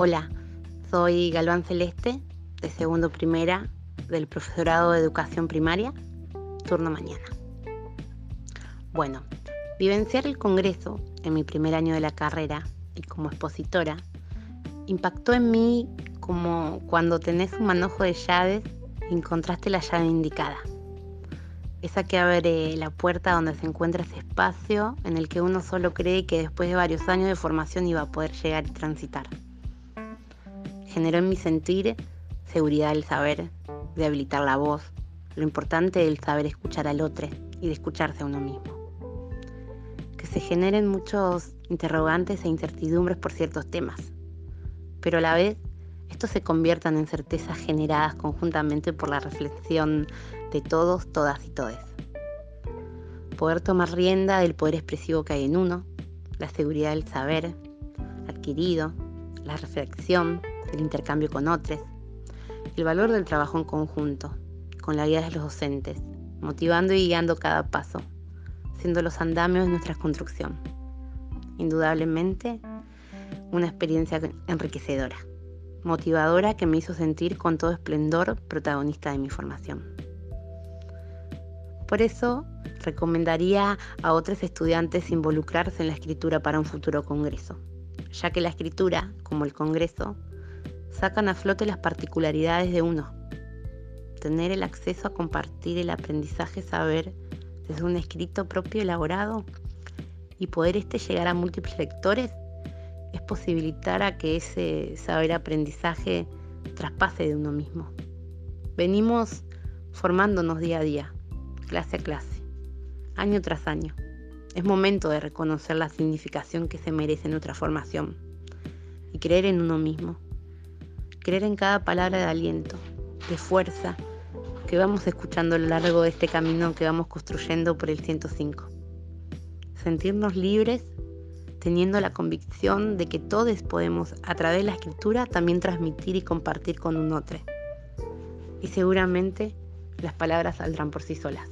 Hola, soy Galván Celeste, de segundo primera del profesorado de educación primaria, turno mañana. Bueno, vivenciar el Congreso en mi primer año de la carrera y como expositora impactó en mí como cuando tenés un manojo de llaves y encontraste la llave indicada. Esa que abre la puerta donde se encuentra ese espacio en el que uno solo cree que después de varios años de formación iba a poder llegar y transitar. Generó en mi sentir seguridad del saber, de habilitar la voz, lo importante del saber escuchar al otro y de escucharse a uno mismo. Que se generen muchos interrogantes e incertidumbres por ciertos temas, pero a la vez estos se conviertan en certezas generadas conjuntamente por la reflexión de todos, todas y todes. Poder tomar rienda del poder expresivo que hay en uno, la seguridad del saber adquirido, la reflexión, el intercambio con otros, el valor del trabajo en conjunto, con la guía de los docentes, motivando y guiando cada paso, siendo los andamios de nuestra construcción. Indudablemente, una experiencia enriquecedora, motivadora que me hizo sentir con todo esplendor protagonista de mi formación. Por eso, recomendaría a otros estudiantes involucrarse en la escritura para un futuro congreso, ya que la escritura, como el congreso, sacan a flote las particularidades de uno. Tener el acceso a compartir el aprendizaje saber desde un escrito propio elaborado y poder este llegar a múltiples lectores es posibilitar a que ese saber aprendizaje traspase de uno mismo. Venimos formándonos día a día clase a clase, año tras año. Es momento de reconocer la significación que se merece nuestra formación y creer en uno mismo. Creer en cada palabra de aliento, de fuerza que vamos escuchando a lo largo de este camino que vamos construyendo por el 105. Sentirnos libres teniendo la convicción de que todos podemos a través de la escritura también transmitir y compartir con un otro. Y seguramente las palabras saldrán por sí solas.